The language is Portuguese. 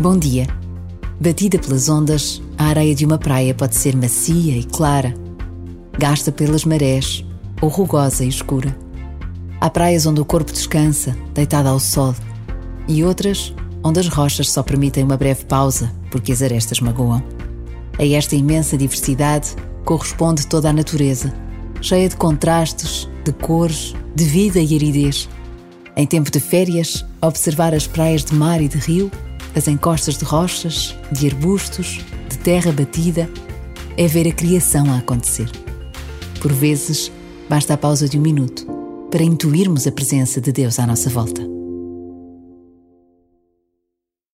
Bom dia. Batida pelas ondas, a areia de uma praia pode ser macia e clara, gasta pelas marés ou rugosa e escura. Há praias onde o corpo descansa, deitado ao sol, e outras onde as rochas só permitem uma breve pausa porque as arestas magoam. A esta imensa diversidade corresponde toda a natureza, cheia de contrastes, de cores, de vida e aridez. Em tempo de férias, observar as praias de mar e de rio, as encostas de rochas, de arbustos, de terra batida, é ver a criação a acontecer. Por vezes, basta a pausa de um minuto para intuirmos a presença de Deus à nossa volta.